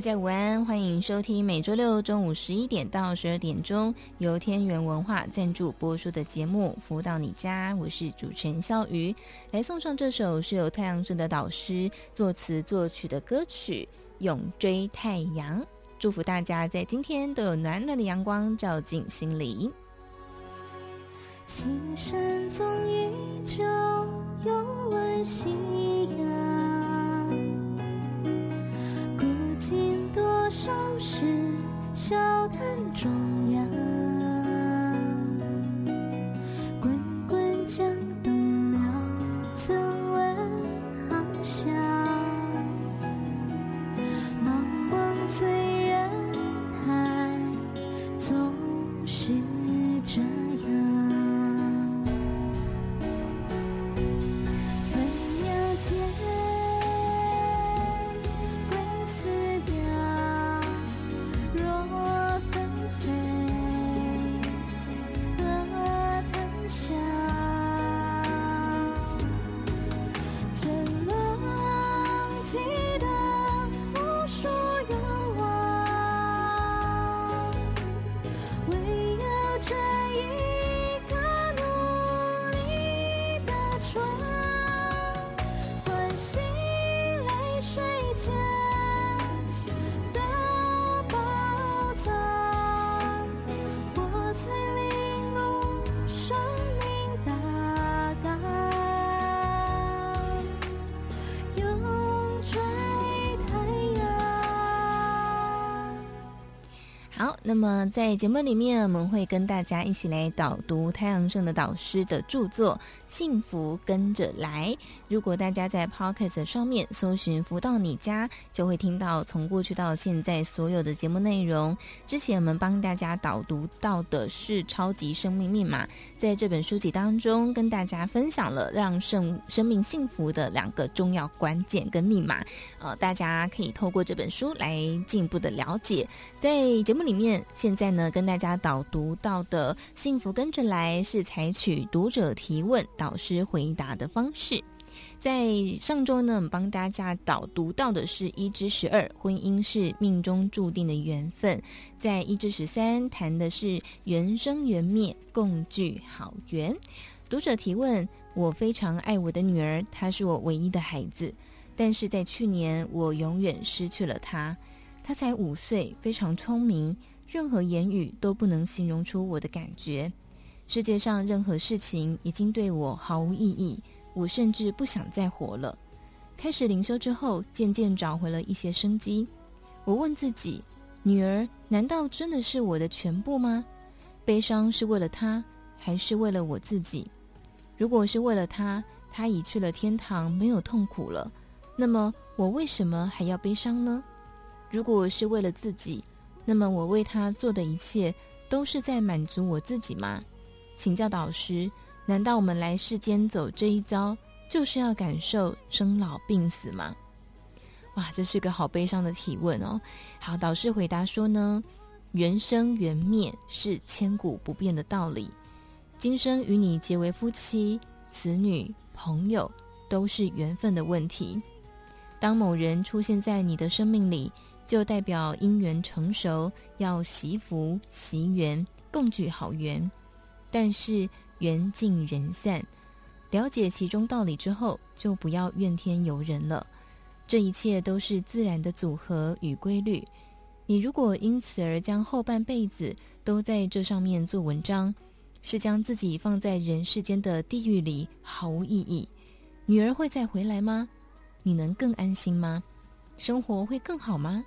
大家午安，欢迎收听每周六中午十一点到十二点钟由天元文化赞助播出的节目《福到你家》，我是主持人肖瑜，来送上这首是由太阳神的导师作词作曲的歌曲《永追太阳》，祝福大家在今天都有暖暖的阳光照进心里。青山总依旧有温馨。少时笑谈中央。那么在节目里面，我们会跟大家一起来导读太阳盛的导师的著作《幸福跟着来》。如果大家在 Podcast 上面搜寻“福到你家”，就会听到从过去到现在所有的节目内容。之前我们帮大家导读到的是《超级生命密码》，在这本书籍当中，跟大家分享了让生生命幸福的两个重要关键跟密码。呃，大家可以透过这本书来进一步的了解。在节目里面。现在呢，跟大家导读到的“幸福跟着来”是采取读者提问、导师回答的方式。在上周呢，我们帮大家导读到的是一至十二，婚姻是命中注定的缘分；在一至十三，谈的是缘生缘灭，共聚好缘。读者提问：我非常爱我的女儿，她是我唯一的孩子，但是在去年，我永远失去了她。她才五岁，非常聪明。任何言语都不能形容出我的感觉。世界上任何事情已经对我毫无意义，我甚至不想再活了。开始灵修之后，渐渐找回了一些生机。我问自己：女儿难道真的是我的全部吗？悲伤是为了她，还是为了我自己？如果是为了她，她已去了天堂，没有痛苦了，那么我为什么还要悲伤呢？如果是为了自己，那么我为他做的一切都是在满足我自己吗？请教导师，难道我们来世间走这一遭，就是要感受生老病死吗？哇，这是个好悲伤的提问哦。好，导师回答说呢，缘生缘灭是千古不变的道理。今生与你结为夫妻、子女、朋友，都是缘分的问题。当某人出现在你的生命里，就代表姻缘成熟，要惜福惜缘，共聚好缘。但是缘尽人散，了解其中道理之后，就不要怨天尤人了。这一切都是自然的组合与规律。你如果因此而将后半辈子都在这上面做文章，是将自己放在人世间的地狱里，毫无意义。女儿会再回来吗？你能更安心吗？生活会更好吗？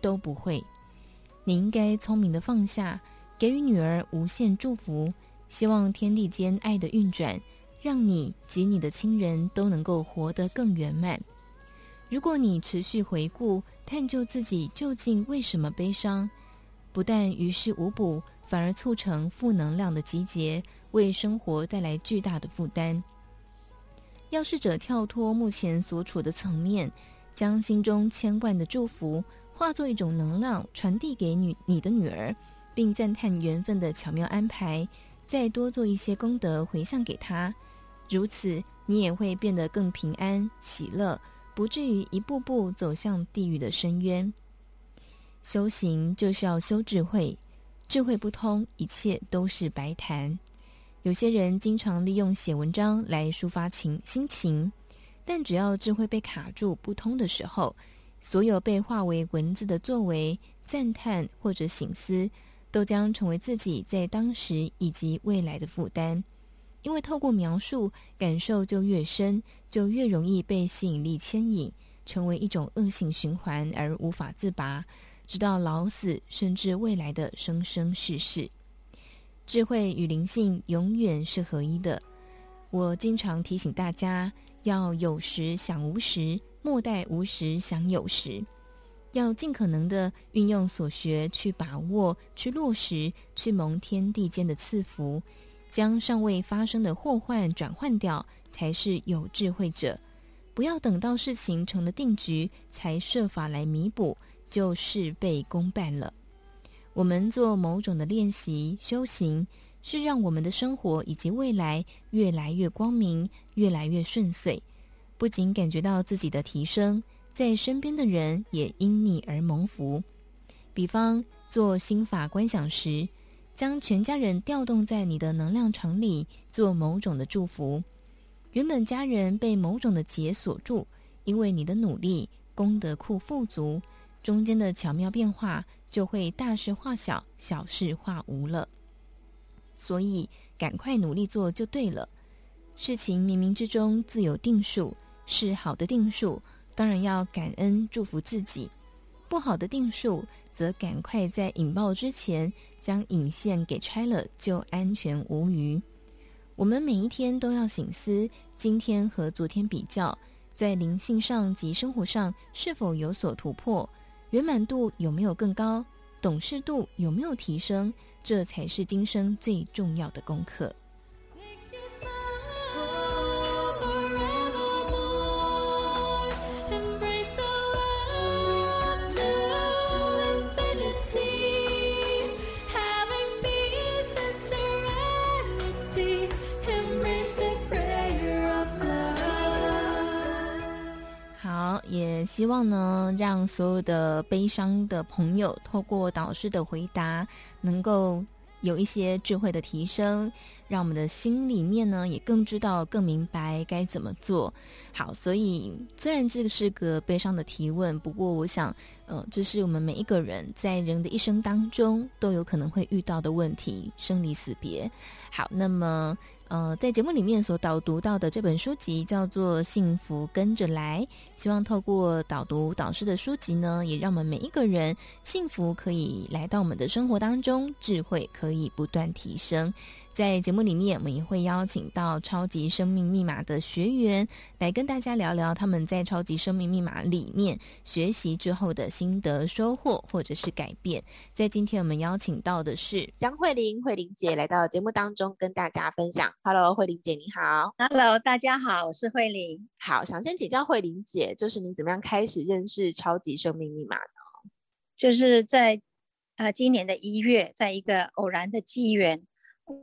都不会，你应该聪明的放下，给予女儿无限祝福，希望天地间爱的运转，让你及你的亲人都能够活得更圆满。如果你持续回顾、探究自己究竟为什么悲伤，不但于事无补，反而促成负能量的集结，为生活带来巨大的负担。要试着跳脱目前所处的层面，将心中牵挂的祝福化作一种能量，传递给女你的女儿，并赞叹缘分的巧妙安排，再多做一些功德回向给她。如此，你也会变得更平安喜乐，不至于一步步走向地狱的深渊。修行就是要修智慧，智慧不通，一切都是白谈。有些人经常利用写文章来抒发情心情，但只要智慧被卡住不通的时候，所有被化为文字的作为、赞叹或者醒思，都将成为自己在当时以及未来的负担。因为透过描述，感受就越深，就越容易被吸引力牵引，成为一种恶性循环而无法自拔。直到老死，甚至未来的生生世世，智慧与灵性永远是合一的。我经常提醒大家，要有时想无时，莫待无时想有时。要尽可能的运用所学去把握、去落实、去蒙天地间的赐福，将尚未发生的祸患转换掉，才是有智慧者。不要等到事情成了定局，才设法来弥补。就事倍功半了。我们做某种的练习修行，是让我们的生活以及未来越来越光明，越来越顺遂。不仅感觉到自己的提升，在身边的人也因你而蒙福。比方做心法观想时，将全家人调动在你的能量场里，做某种的祝福。原本家人被某种的结锁住，因为你的努力，功德库富足。中间的巧妙变化，就会大事化小，小事化无了。所以，赶快努力做就对了。事情冥冥之中自有定数，是好的定数，当然要感恩祝福自己；不好的定数，则赶快在引爆之前将引线给拆了，就安全无虞。我们每一天都要醒思，今天和昨天比较，在灵性上及生活上是否有所突破。圆满度有没有更高？懂事度有没有提升？这才是今生最重要的功课。希望呢，让所有的悲伤的朋友，透过导师的回答，能够有一些智慧的提升，让我们的心里面呢，也更知道、更明白该怎么做。好，所以虽然这个是个悲伤的提问，不过我想，呃，这是我们每一个人在人的一生当中都有可能会遇到的问题——生离死别。好，那么。呃，在节目里面所导读到的这本书籍叫做《幸福跟着来》，希望透过导读导师的书籍呢，也让我们每一个人幸福可以来到我们的生活当中，智慧可以不断提升。在节目里面，我们也会邀请到超级生命密码的学员来跟大家聊聊他们在超级生命密码里面学习之后的心得收获或者是改变。在今天我们邀请到的是江慧玲，慧玲姐来到节目当中跟大家分享。Hello，慧玲姐你好。Hello，大家好，我是慧玲。好，想先请教慧玲姐，就是您怎么样开始认识超级生命密码呢？就是在呃今年的一月，在一个偶然的机缘。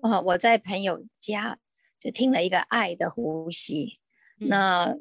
哦，我在朋友家就听了一个爱的呼吸，嗯、那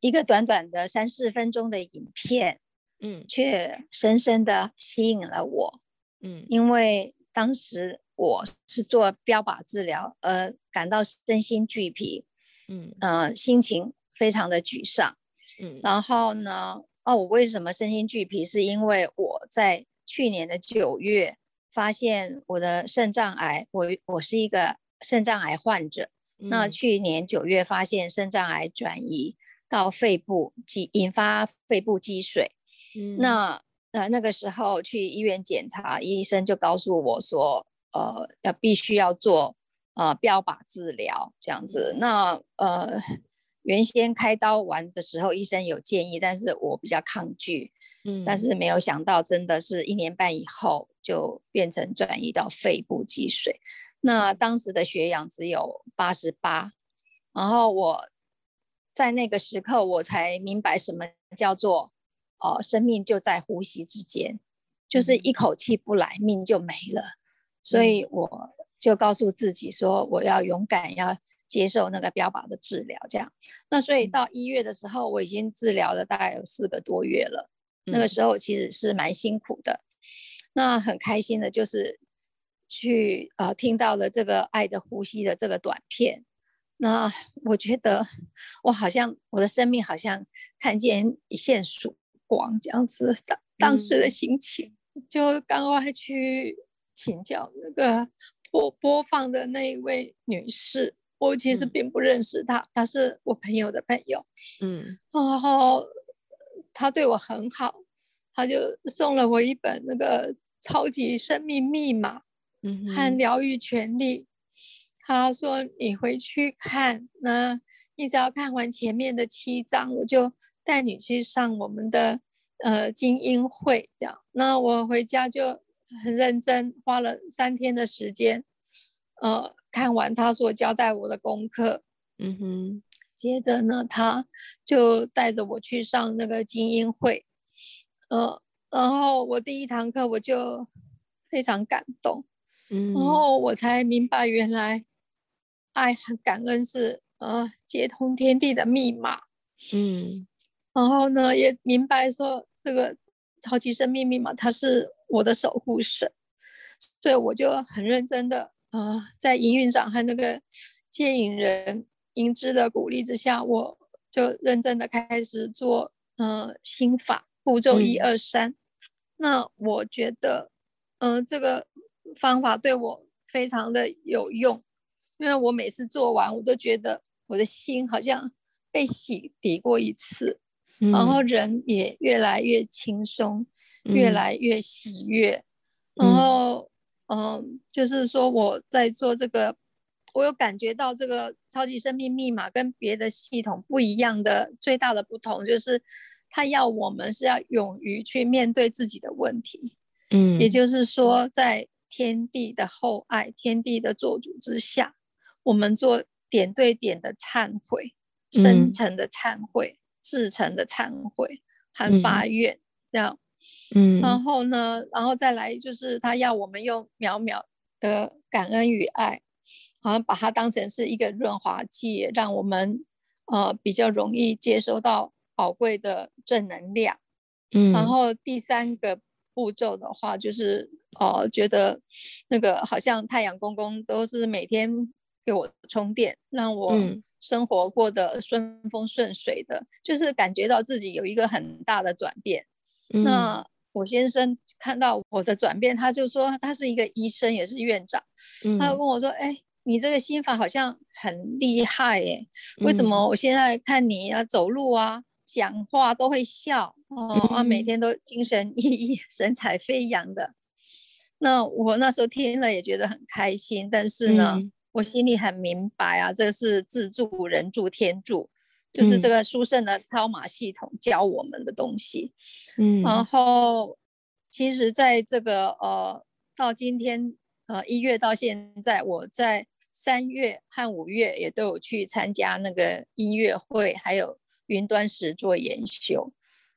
一个短短的三四分钟的影片，嗯，却深深的吸引了我，嗯，因为当时我是做标靶治疗，而感到身心俱疲，嗯，呃，心情非常的沮丧，嗯，然后呢，哦，我为什么身心俱疲？是因为我在去年的九月。发现我的肾脏癌，我我是一个肾脏癌患者。嗯、那去年九月发现肾脏癌转移到肺部，积引发肺部积水。嗯、那呃那个时候去医院检查，医生就告诉我说，呃要必须要做呃标靶治疗这样子。那呃原先开刀完的时候，医生有建议，但是我比较抗拒。嗯，但是没有想到，真的是一年半以后就变成转移到肺部积水。那当时的血氧只有八十八，然后我在那个时刻我才明白什么叫做，呃，生命就在呼吸之间，就是一口气不来，命就没了。所以我就告诉自己说，我要勇敢，要接受那个标靶的治疗。这样，那所以到一月的时候，我已经治疗了大概有四个多月了。那个时候其实是蛮辛苦的，那很开心的就是去呃听到了这个《爱的呼吸》的这个短片，那我觉得我好像我的生命好像看见一线曙光这样子，当当时的心情，就赶快去请教那个播播放的那一位女士，我其实并不认识她，她是我朋友的朋友，嗯，然后。他对我很好，他就送了我一本那个《超级生命密码》，嗯，和疗愈权利。他说你回去看，那你只要看完前面的七章，我就带你去上我们的呃精英会，这样。那我回家就很认真，花了三天的时间，呃，看完他所交代我的功课，嗯哼。接着呢，他就带着我去上那个精英会，呃，然后我第一堂课我就非常感动，嗯，然后我才明白原来爱和感恩是呃接通天地的密码，嗯，然后呢也明白说这个超级生命密码它是我的守护神，所以我就很认真的呃在营运上和那个接引人。英姿的鼓励之下，我就认真的开始做，呃，心法步骤一二三。嗯、那我觉得，嗯、呃，这个方法对我非常的有用，因为我每次做完，我都觉得我的心好像被洗涤过一次，嗯、然后人也越来越轻松，嗯、越来越喜悦。嗯、然后，嗯、呃，就是说我在做这个。我有感觉到这个超级生命密码跟别的系统不一样的最大的不同，就是他要我们是要勇于去面对自己的问题，嗯，也就是说，在天地的厚爱、天地的做主之下，我们做点对点的忏悔、深层的忏悔、至诚的忏悔和发愿，这样，嗯，然后呢，然后再来就是他要我们用渺渺的感恩与爱。好像把它当成是一个润滑剂，让我们呃比较容易接收到宝贵的正能量。嗯，然后第三个步骤的话，就是呃觉得那个好像太阳公公都是每天给我充电，让我生活过得顺风顺水的，嗯、就是感觉到自己有一个很大的转变。嗯、那我先生看到我的转变，他就说他是一个医生，也是院长，嗯、他就跟我说：“哎。”你这个心法好像很厉害耶，为什么我现在看你啊走路啊、讲话都会笑哦，每天都精神奕奕、神采飞扬的。那我那时候听了也觉得很开心，但是呢，嗯、我心里很明白啊，这是自助人助天助，就是这个书圣的超马系统教我们的东西。嗯，然后其实在这个呃到今天呃一月到现在，我在。三月和五月也都有去参加那个音乐会，还有云端石做研修，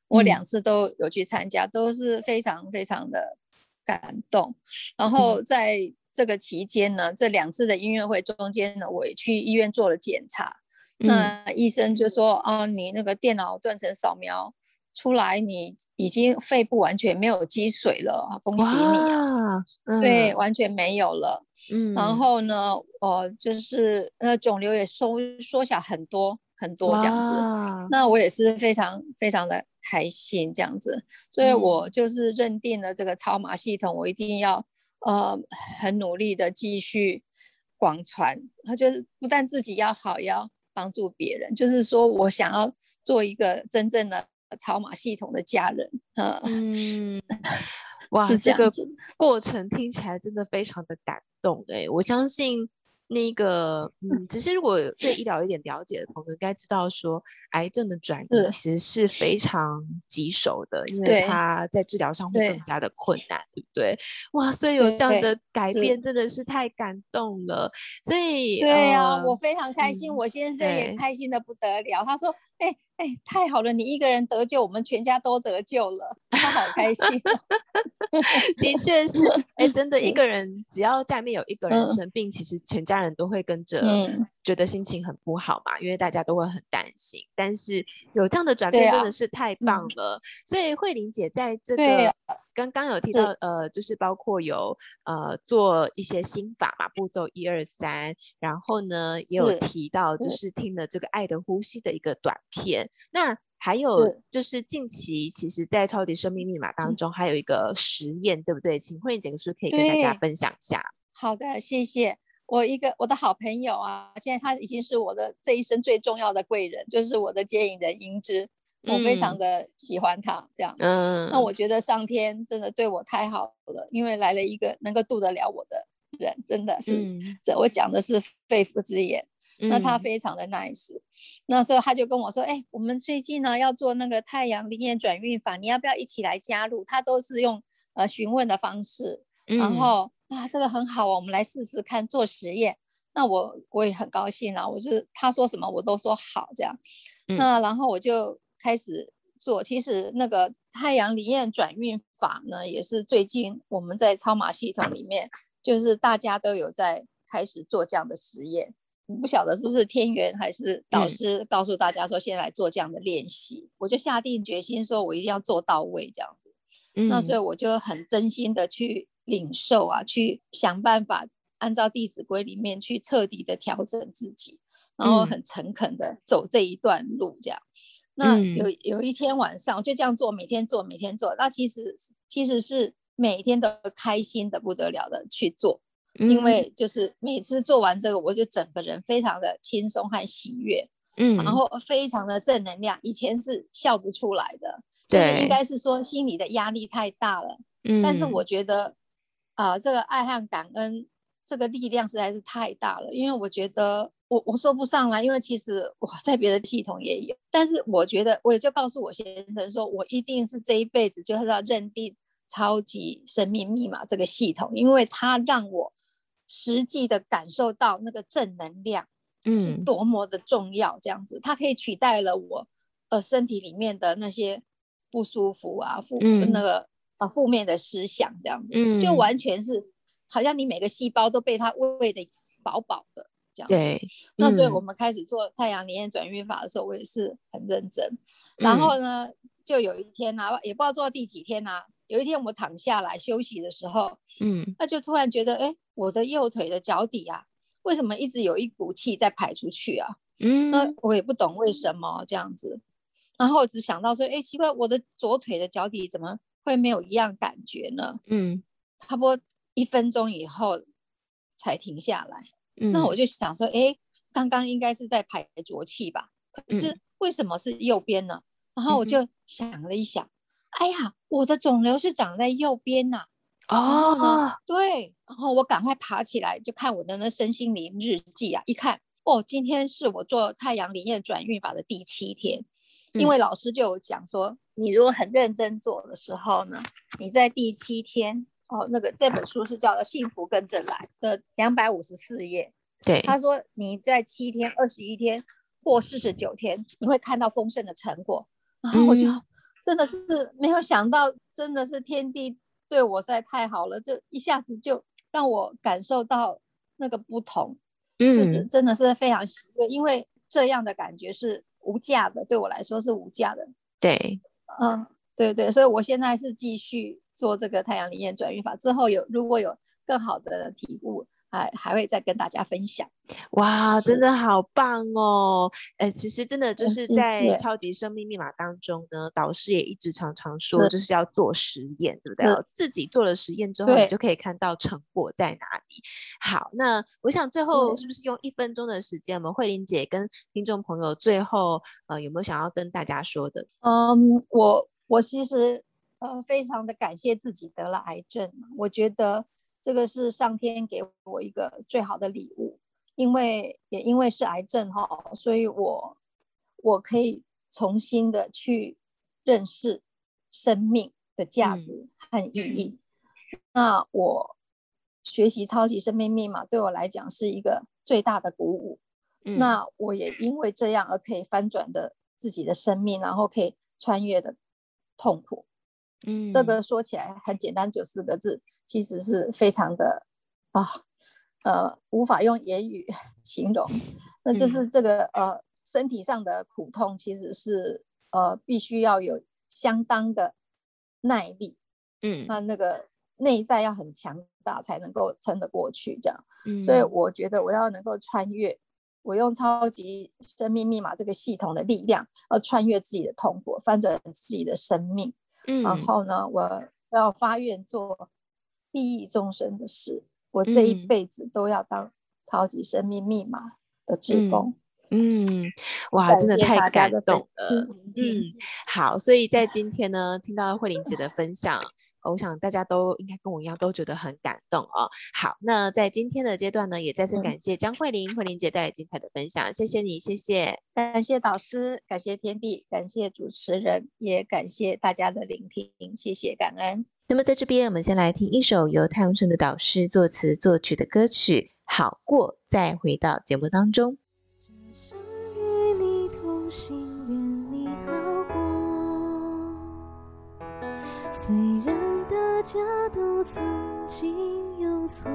我两次都有去参加，都是非常非常的感动。然后在这个期间呢，这两次的音乐会中间呢，我也去医院做了检查，那医生就说：“哦，你那个电脑断层扫描。”出来，你已经肺部完全没有积水了，恭喜你啊！嗯、对，完全没有了。嗯，然后呢，呃，就是那肿瘤也缩缩小很多很多这样子。那我也是非常非常的开心这样子，所以我就是认定了这个超码系统，我一定要呃很努力的继续广传。他就是不但自己要好，要帮助别人，就是说我想要做一个真正的。超码系统的家人，嗯，哇，这，这个过程听起来真的非常的感动哎！我相信那个，嗯，只是如果对医疗有点了解的朋友，应该知道说，癌症的转移其实是非常棘手的，因为它在治疗上会更加的困难，对，对不对？哇，所以有这样的改变，真的是太感动了。所以，对呀、啊呃，我非常开心、嗯，我先生也开心的不得了。他说：“哎、欸、哎、欸，太好了，你一个人得救，我们全家都得救了。”他好开心。的确是，哎、欸，真的，一个人只要家里面有一个人生病，嗯、其实全家人都会跟着觉得心情很不好嘛，嗯、因为大家都会很担心。但是有这样的转变，真的是太棒了。啊嗯、所以慧玲姐在这个刚刚有提到，呃，就是包括有呃做一些心法嘛，步骤一二三，然后呢也有提到，就是听了这个爱的呼吸的一个短片。那还有就是近期，其实，在超级生命密码当中，还有一个实验，对不对？请慧玲姐是不是可以跟大家分享一下？好的，谢谢。我一个我的好朋友啊，现在他已经是我的这一生最重要的贵人，就是我的接引人英姿，我非常的喜欢他。这样，嗯，那我觉得上天真的对我太好了，因为来了一个能够度得了我的人，真的是，嗯、这我讲的是肺腑之言。那他非常的 nice，、嗯、那时候他就跟我说：“哎、欸，我们最近呢要做那个太阳灵验转运法，你要不要一起来加入？”他都是用呃询问的方式，嗯、然后啊，这个很好哦，我们来试试看做实验。那我我也很高兴啊，我是他说什么我都说好这样。嗯、那然后我就开始做。其实那个太阳灵验转运法呢，也是最近我们在超马系统里面，就是大家都有在开始做这样的实验。不晓得是不是天元还是导师告诉大家说，先来做这样的练习，嗯，我就下定决心说，我一定要做到位这样子。嗯，那所以我就很真心的去领受啊，去想办法按照《弟子规》里面去彻底的调整自己，然后很诚恳的走这一段路这样。那有有一天晚上，我就这样做，每天做，每天做。那其实其实是每天都开心的不得了的去做。因为就是每次做完这个，我就整个人非常的轻松和喜悦，嗯，然后非常的正能量。以前是笑不出来的，对，应该是说心里的压力太大了，嗯。但是我觉得，啊、呃，这个爱和感恩这个力量实在是太大了。因为我觉得我我说不上来，因为其实我在别的系统也有，但是我觉得我也就告诉我先生说，我一定是这一辈子就是要认定超级生命密码这个系统，因为它让我。实际的感受到那个正能量是多么的重要，这样子，它可以取代了我呃身体里面的那些不舒服啊负那个啊负面的思想，这样子，就完全是好像你每个细胞都被它喂的饱饱的这样子。对，那所以我们开始做太阳灵验转运法的时候，我也是很认真。然后呢，就有一天啊，也不知道做到第几天啊。有一天我躺下来休息的时候，嗯，那就突然觉得，哎，我的右腿的脚底啊，为什么一直有一股气在排出去啊？嗯，那我也不懂为什么这样子，然后我只想到说，哎，奇怪，我的左腿的脚底怎么会没有一样感觉呢？嗯，差不多一分钟以后才停下来。嗯，那我就想说，哎，刚刚应该是在排浊气吧？可是为什么是右边呢？然后我就想了一想。哎呀，我的肿瘤是长在右边呐、啊！哦，对，然后我赶快爬起来就看我的那身心灵日记啊，一看，哦，今天是我做太阳灵验转运法的第七天，因为老师就有讲说，你如果很认真做的时候呢，你在第七天，哦，那个这本书是叫做《幸福跟着来》的两百五十四页，对，他说你在七天、二十一天或四十九天，你会看到丰盛的成果，然后我就。嗯真的是没有想到，真的是天地对我实在太好了，就一下子就让我感受到那个不同，嗯，就是真的是非常喜悦，因为这样的感觉是无价的，对我来说是无价的。对，嗯，对对，所以我现在是继续做这个太阳灵验转运法，之后有如果有更好的体悟。还还会再跟大家分享，哇，真的好棒哦！哎，其实真的就是在超级生命密码当中呢，导师也一直常常说，就是要做实验，对不对？自己做了实验之后，你就可以看到成果在哪里。好，那我想最后是不是用一分钟的时间，我们慧玲姐跟听众朋友最后呃有没有想要跟大家说的？嗯，我我其实呃非常的感谢自己得了癌症，我觉得。这个是上天给我一个最好的礼物，因为也因为是癌症哈，所以我我可以重新的去认识生命的价值和意义。嗯、那我学习超级生命密码对我来讲是一个最大的鼓舞。嗯、那我也因为这样而可以翻转的自己的生命，然后可以穿越的痛苦。嗯，这个说起来很简单，就四个字，其实是非常的啊。呃，无法用言语 形容，那就是这个呃，身体上的苦痛其实是呃，必须要有相当的耐力，嗯，那那个内在要很强大才能够撑得过去，这样，嗯，所以我觉得我要能够穿越，我用超级生命密码这个系统的力量，要穿越自己的痛苦，翻转自己的生命，嗯，然后呢，我要发愿做利益众生的事。我这一辈子都要当超级生命密码的职工。嗯，嗯，哇，真的太感动了。嗯，嗯，好，所以在今天呢，听到慧玲姐的分享，我想大家都应该跟我一样，都觉得很感动哦。好，那在今天的阶段呢，也再次感谢江慧玲、嗯、慧玲姐带来精彩的分享，谢谢你，谢谢，感谢导师，感谢天地，感谢主持人，也感谢大家的聆听，谢谢感恩。那么在这边，我们先来听一首由太阳盛的导师作词作曲的歌曲《好过》，再回到节目当中。与你同行，愿你好过。虽然大家都曾经有错，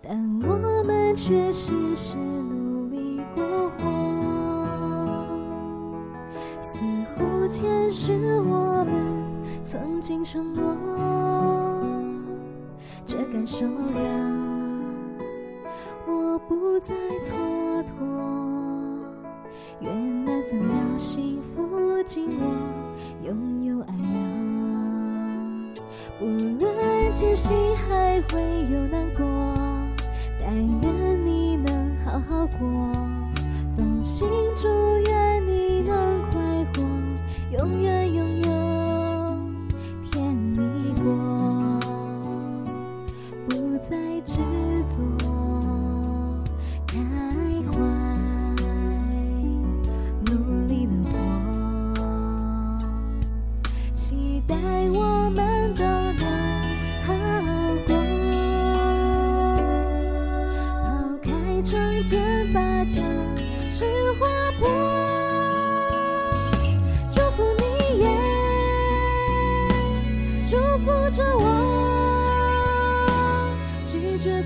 但我们却时时努力过活。前世我们曾经承诺，这感受让我不再蹉跎。愿那分秒幸福紧握，拥无。论艰辛还会有难过，但愿你能好好过。衷心祝愿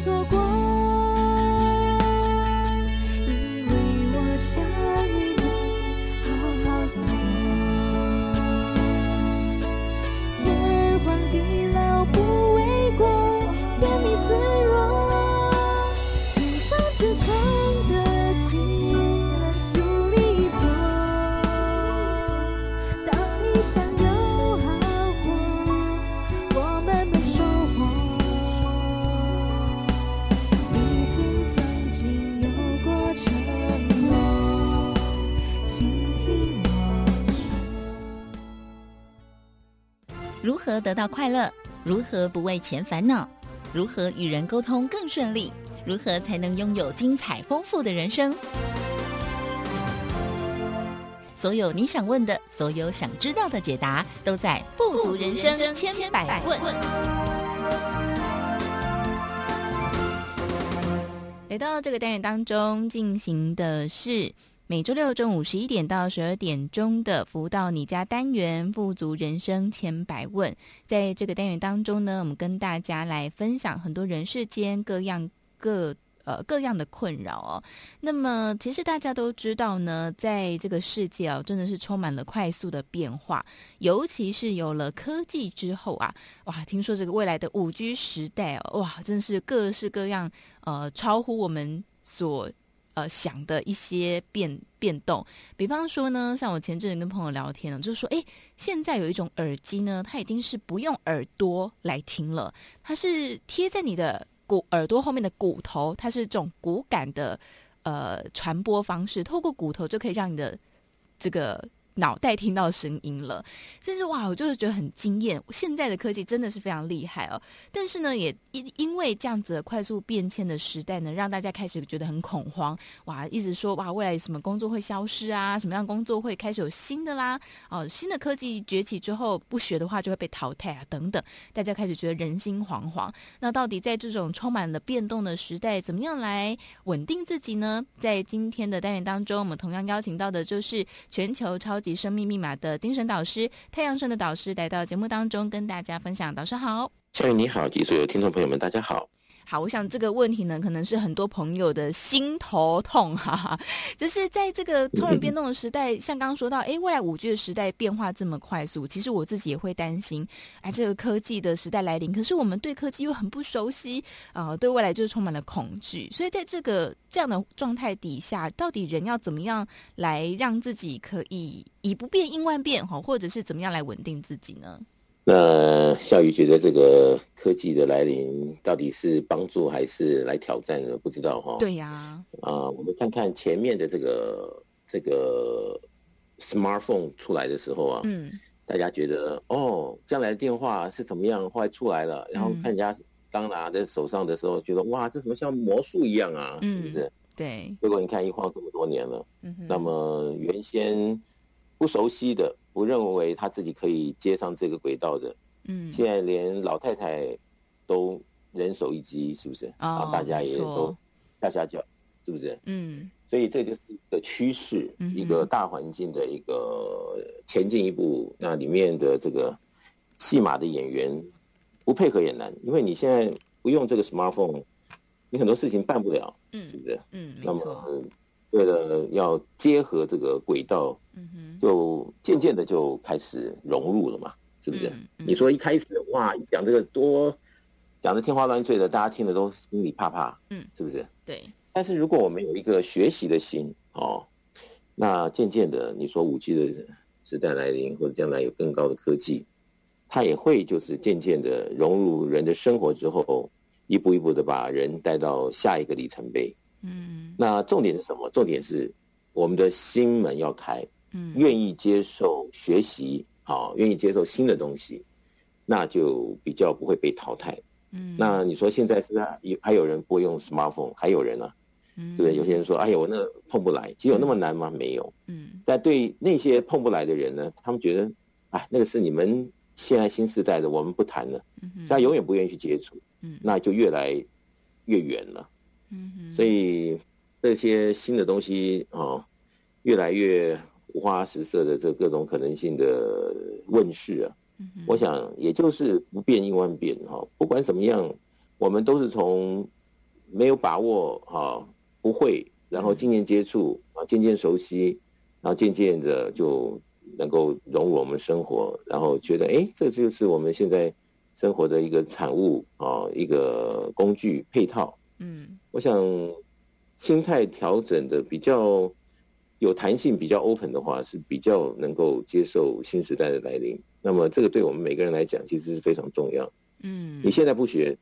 错过。何得到快乐？如何不为钱烦恼？如何与人沟通更顺利？如何才能拥有精彩丰富的人生？所有你想问的，所有想知道的解答，都在《富足人生千百问》。来到这个单元当中进行的是。每周六中午十一点到十二点钟的福到你家单元，富足人生千百问，在这个单元当中呢，我们跟大家来分享很多人世间各样各呃各样的困扰哦。那么，其实大家都知道呢，在这个世界哦，真的是充满了快速的变化，尤其是有了科技之后啊，哇，听说这个未来的五 G 时代哦，哇，真是各式各样呃，超乎我们所。呃，想的一些变变动，比方说呢，像我前阵子跟朋友聊天呢，就是说，哎，现在有一种耳机呢，它已经是不用耳朵来听了，它是贴在你的骨耳朵后面的骨头，它是这种骨感的呃传播方式，透过骨头就可以让你的这个脑袋听到声音了。甚至哇，我就是觉得很惊艳。现在的科技真的是非常厉害哦。但是呢，也因因为这样子的快速变迁的时代呢，让大家开始觉得很恐慌。哇，一直说哇，未来什么工作会消失啊？什么样工作会开始有新的啦？哦，新的科技崛起之后，不学的话就会被淘汰啊，等等。大家开始觉得人心惶惶。那到底在这种充满了变动的时代，怎么样来稳定自己呢？在今天的单元当中，我们同样邀请到的就是全球超级生命密码的精神导师太阳神的导师来到节目当中，跟大家分享。导师好，小雨你好，及所有听众朋友们，大家好。好，我想这个问题呢，可能是很多朋友的心头痛，哈哈。就是在这个突然变动的时代，像刚刚说到，哎，未来五 G 的时代变化这么快速，其实我自己也会担心，哎，这个科技的时代来临，可是我们对科技又很不熟悉，啊、呃，对未来就是充满了恐惧。所以在这个这样的状态底下，到底人要怎么样来让自己可以以不变应万变，哈，或者是怎么样来稳定自己呢？那笑宇觉得这个科技的来临到底是帮助还是来挑战呢？不知道哈。对呀。啊、呃，我们看看前面的这个这个 smartphone 出来的时候啊，嗯，大家觉得哦，将来的电话是怎么样？后来出来了，然后看人家刚拿在手上的时候，觉得哇，这怎么像魔术一样啊？嗯，是不是？对。结果你看一晃这么多年了，嗯哼，那么原先不熟悉的。不认为他自己可以接上这个轨道的，嗯，现在连老太太都人手一机，是不是？啊、哦，大家也都下下脚，是不是？嗯，所以这就是一个趋势，嗯、一个大环境的一个前进一步。那里面的这个戏码的演员不配合也难，因为你现在不用这个 smartphone，你很多事情办不了，嗯，是不是？嗯，那么。为了要结合这个轨道，嗯哼，就渐渐的就开始融入了嘛，是不是？嗯嗯、你说一开始哇，讲这个多，讲的天花乱坠的，大家听的都心里怕怕，嗯，是不是？对。但是如果我们有一个学习的心哦，那渐渐的，你说五 G 的时代来临，或者将来有更高的科技，它也会就是渐渐的融入人的生活之后，一步一步的把人带到下一个里程碑。嗯，那重点是什么？重点是我们的心门要开，嗯，愿意接受学习，啊，愿意接受新的东西，那就比较不会被淘汰。嗯，那你说现在是有还有人不会用 smartphone，还有人呢？嗯，对不对？有些人说，哎呀，我那碰不来，其实有那么难吗？没有。嗯，但对那些碰不来的人呢，他们觉得，哎，那个是你们现在新时代的，我们不谈了。嗯，他永远不愿意去接触。嗯，那就越来越远了。所以这些新的东西啊、哦，越来越五花十色的这各种可能性的问世啊，嗯、我想也就是不变应万变哈、哦。不管怎么样，我们都是从没有把握哈、哦，不会，然后渐渐接触啊，渐渐熟悉，然后渐渐的就能够融入我们生活，然后觉得哎，这就是我们现在生活的一个产物啊、哦，一个工具配套。嗯，我想心态调整的比较有弹性，比较 open 的话，是比较能够接受新时代的来临。那么这个对我们每个人来讲，其实是非常重要。嗯，你现在不学，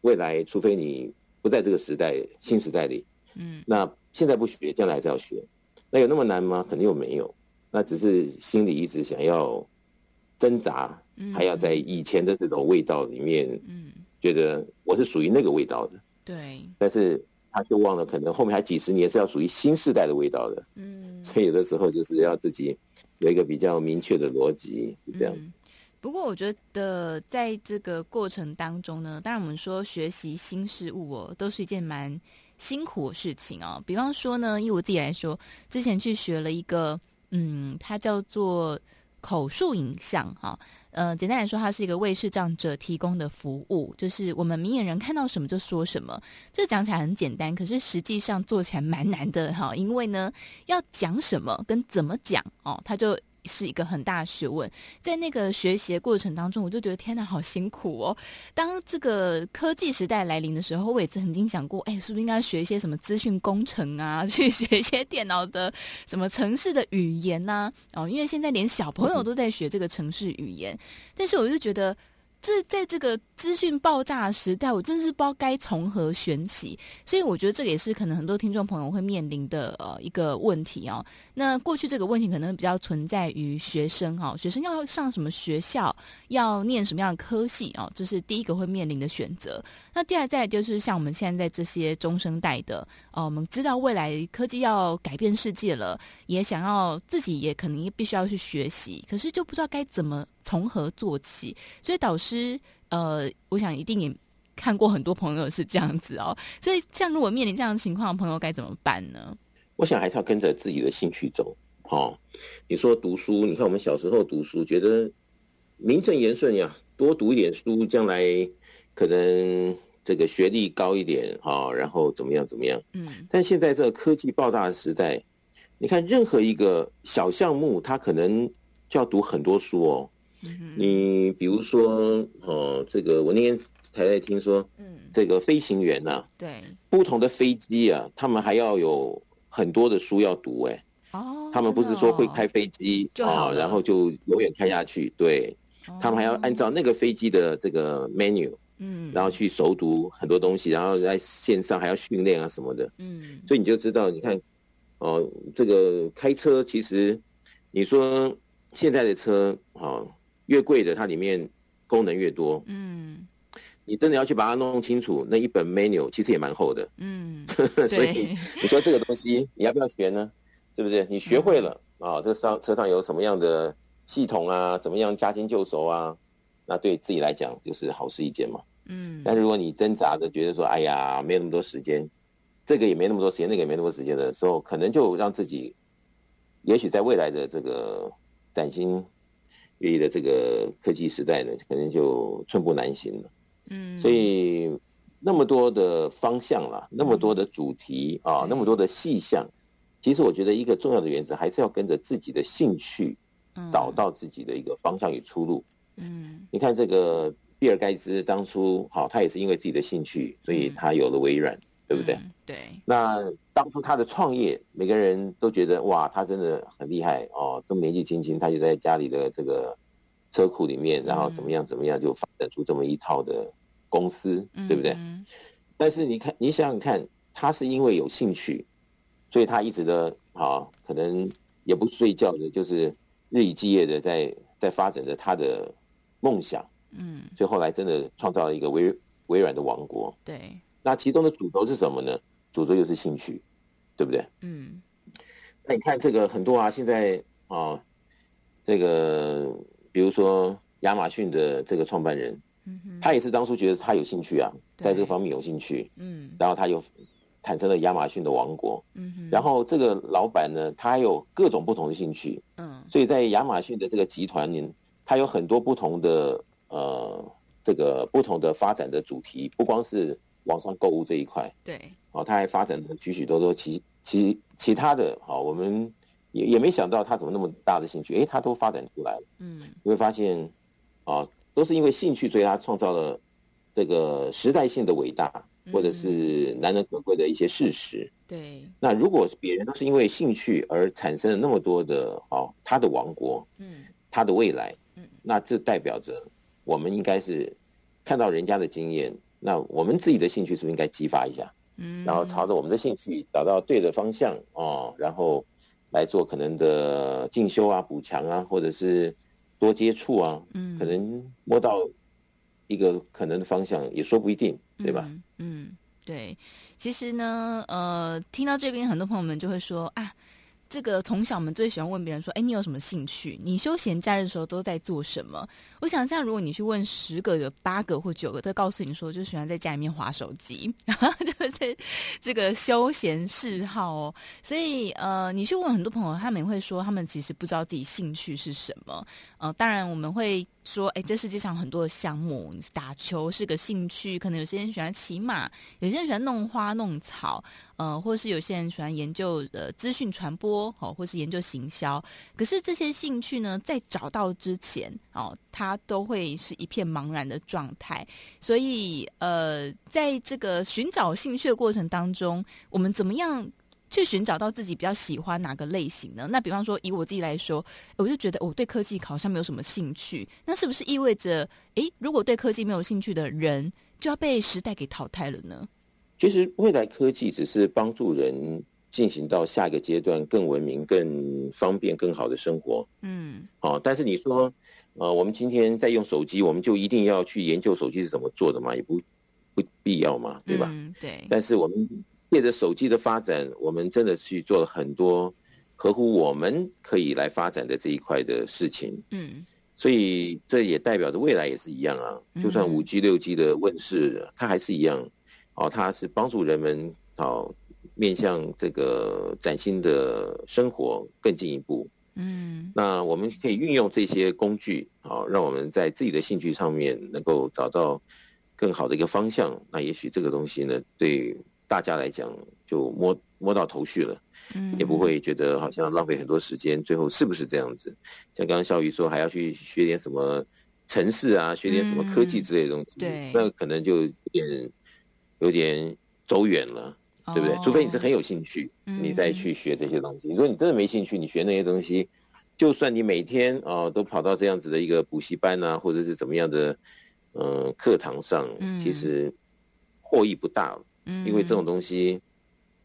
未来除非你不在这个时代新时代里，嗯，那现在不学，将来还是要学。那有那么难吗？肯定又没有。那只是心里一直想要挣扎，还要在以前的这种味道里面，嗯，觉得我是属于那个味道的。对，但是他就忘了，可能后面还几十年是要属于新时代的味道的。嗯，所以有的时候就是要自己有一个比较明确的逻辑，是这样子。嗯，不过我觉得在这个过程当中呢，当然我们说学习新事物哦，都是一件蛮辛苦的事情哦。比方说呢，以我自己来说，之前去学了一个，嗯，它叫做口述影像哈。呃，简单来说，它是一个为视障者提供的服务，就是我们明眼人看到什么就说什么。这讲起来很简单，可是实际上做起来蛮难的哈。因为呢，要讲什么跟怎么讲哦，它就。是一个很大的学问，在那个学习的过程当中，我就觉得天哪，好辛苦哦！当这个科技时代来临的时候，我也曾经想过，哎，是不是应该学一些什么资讯工程啊，去学一些电脑的什么城市的语言呐、啊？哦，因为现在连小朋友都在学这个城市语言，但是我就觉得。这在这个资讯爆炸时代，我真是不知道该从何选起。所以我觉得这个也是可能很多听众朋友会面临的呃一个问题哦。那过去这个问题可能比较存在于学生哈、哦，学生要上什么学校，要念什么样的科系哦，这是第一个会面临的选择。那第二再就是像我们现在这些中生代的哦，我们知道未来科技要改变世界了，也想要自己也可能必须要去学习，可是就不知道该怎么。从何做起？所以导师，呃，我想一定也看过很多朋友是这样子哦。所以，像如果面临这样的情况的朋友，该怎么办呢？我想还是要跟着自己的兴趣走。哦，你说读书，你看我们小时候读书，觉得名正言顺呀，多读一点书，将来可能这个学历高一点，哈、哦，然后怎么样怎么样。嗯。但现在这个科技爆炸的时代，你看任何一个小项目，它可能就要读很多书哦。你比如说，哦，这个我那天才在听说，嗯，这个飞行员呐、啊，对，不同的飞机啊，他们还要有很多的书要读，哎，哦，他们不是说会开飞机啊，然后就永远开下去，对，他们还要按照那个飞机的这个 menu，嗯，然后去熟读很多东西，然后在线上还要训练啊什么的，嗯，所以你就知道，你看，哦，这个开车其实，你说现在的车，啊。越贵的，它里面功能越多。嗯，你真的要去把它弄清楚，那一本 menu 其实也蛮厚的。嗯，所以你说这个东西你要不要学呢？对不对？你学会了啊、嗯哦，这上车上有什么样的系统啊？怎么样驾轻就熟啊？那对自己来讲就是好事一件嘛。嗯，但如果你挣扎着觉得说，哎呀，没有那么多时间，这个也没那么多时间，那个也没那么多时间的时候，可能就让自己，也许在未来的这个崭新。寓意的这个科技时代呢，可能就寸步难行了。嗯，所以那么多的方向啦，那么多的主题啊，嗯、那么多的细项，其实我觉得一个重要的原则还是要跟着自己的兴趣，找到自己的一个方向与出路。嗯，你看这个比尔盖茨当初好，他也是因为自己的兴趣，所以他有了微软。对不对？嗯、对。那当初他的创业，每个人都觉得哇，他真的很厉害哦，这么年纪轻轻，他就在家里的这个车库里面，然后怎么样怎么样，就发展出这么一套的公司，嗯、对不对？嗯、但是你看，你想想看，他是因为有兴趣，所以他一直的啊、哦，可能也不睡觉的，就是日以继夜的在在发展着他的梦想。嗯。所以后来真的创造了一个微微软的王国。对。那其中的主轴是什么呢？主轴就是兴趣，对不对？嗯。那你看这个很多啊，现在啊，这个比如说亚马逊的这个创办人，嗯哼，他也是当初觉得他有兴趣啊，在这个方面有兴趣，嗯，然后他又产生了亚马逊的王国，嗯哼，然后这个老板呢，他还有各种不同的兴趣，嗯，所以在亚马逊的这个集团里，他有很多不同的呃，这个不同的发展的主题，不光是。网上购物这一块，对，哦，他还发展了许许多多其其其他的，好，我们也也没想到他怎么那么大的兴趣，诶，他都发展出来了，嗯，你会发现，啊，都是因为兴趣，所以他创造了这个时代性的伟大，或者是难能可贵的一些事实，对。那如果别人都是因为兴趣而产生了那么多的，哦，他的王国，嗯，他的未来，嗯，那这代表着我们应该是看到人家的经验。那我们自己的兴趣是不是应该激发一下？嗯，然后朝着我们的兴趣找到对的方向哦，然后来做可能的进修啊、补强啊，或者是多接触啊，嗯，可能摸到一个可能的方向也说不一定，对吧？嗯，嗯，对。其实呢，呃，听到这边很多朋友们就会说啊。这个从小我们最喜欢问别人说：“哎，你有什么兴趣？你休闲假日的时候都在做什么？”我想，像如果你去问十个，有八个或九个都告诉你说，就喜欢在家里面划手机，对不对？这个休闲嗜好哦。所以，呃，你去问很多朋友，他们也会说，他们其实不知道自己兴趣是什么。呃，当然我们会。说，哎，这世界上很多的项目，打球是个兴趣，可能有些人喜欢骑马，有些人喜欢弄花弄草，呃，或是有些人喜欢研究呃资讯传播，哦，或是研究行销。可是这些兴趣呢，在找到之前，哦，它都会是一片茫然的状态。所以，呃，在这个寻找兴趣的过程当中，我们怎么样去寻找到自己比较喜欢哪个类型呢？那比方说，以我自己来说，我就觉得我对科技好像没有什么兴趣。那是不是意味着，诶，如果对科技没有兴趣的人，就要被时代给淘汰了呢？其实未来科技只是帮助人进行到下一个阶段，更文明、更方便、更好的生活。嗯，好，但是你说，呃，我们今天在用手机，我们就一定要去研究手机是怎么做的嘛？也不不必要嘛，对吧？嗯，对。但是我们。借着手机的发展，我们真的去做了很多合乎我们可以来发展的这一块的事情。嗯，所以这也代表着未来也是一样啊。就算五 G、六 G 的问世，它还是一样。哦，它是帮助人们哦面向这个崭新的生活更进一步。嗯，那我们可以运用这些工具，好，让我们在自己的兴趣上面能够找到更好的一个方向。那也许这个东西呢，对。大家来讲就摸摸到头绪了，嗯，也不会觉得好像浪费很多时间。最后是不是这样子？像刚刚小雨说，还要去学点什么城市啊，学点什么科技之类的东西，对，那可能就有点有点走远了，对不对？除非你是很有兴趣，你再去学这些东西。如果你真的没兴趣，你学那些东西，就算你每天啊都跑到这样子的一个补习班啊，或者是怎么样的嗯课堂上，其实获益不大。嗯因为这种东西，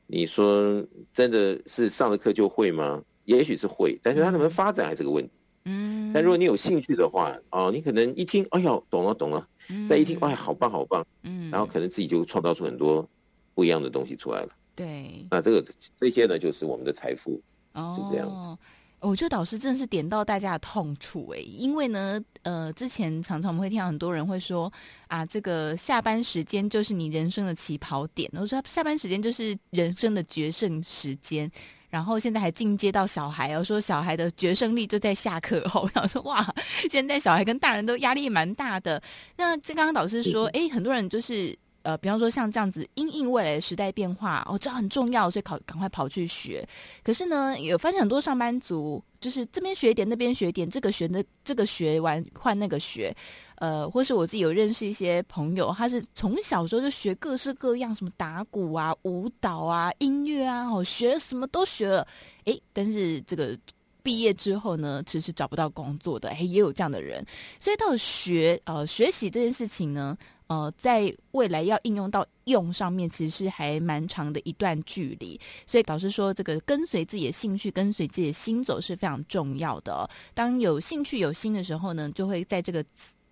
你说真的是上了课就会吗？也许是会，但是它能不能发展还是个问题。嗯，但如果你有兴趣的话，哦，你可能一听，哎呦，懂了懂了，再一听，哎，好棒好棒，嗯，然后可能自己就创造出很多不一样的东西出来了。对，那这个这些呢，就是我们的财富，就这样子。我觉得导师真的是点到大家的痛处哎，因为呢，呃，之前常常我们会听到很多人会说啊，这个下班时间就是你人生的起跑点，我说下班时间就是人生的决胜时间，然后现在还进阶到小孩，哦说小孩的决胜力就在下课后，我想说哇，现在小孩跟大人都压力蛮大的。那这刚刚导师说，哎，很多人就是。呃，比方说像这样子，因应未来的时代变化，哦，这很重要，所以考赶快跑去学。可是呢，有发现很多上班族，就是这边学一点，那边学一点，这个学的这个学完换那个学，呃，或是我自己有认识一些朋友，他是从小时候就学各式各样，什么打鼓啊、舞蹈啊、音乐啊，哦，学什么都学了，诶，但是这个毕业之后呢，迟迟找不到工作的，诶，也有这样的人。所以到学呃学习这件事情呢。呃，在未来要应用到用上面，其实是还蛮长的一段距离。所以导师说，这个跟随自己的兴趣，跟随自己的心走是非常重要的。当有兴趣有心的时候呢，就会在这个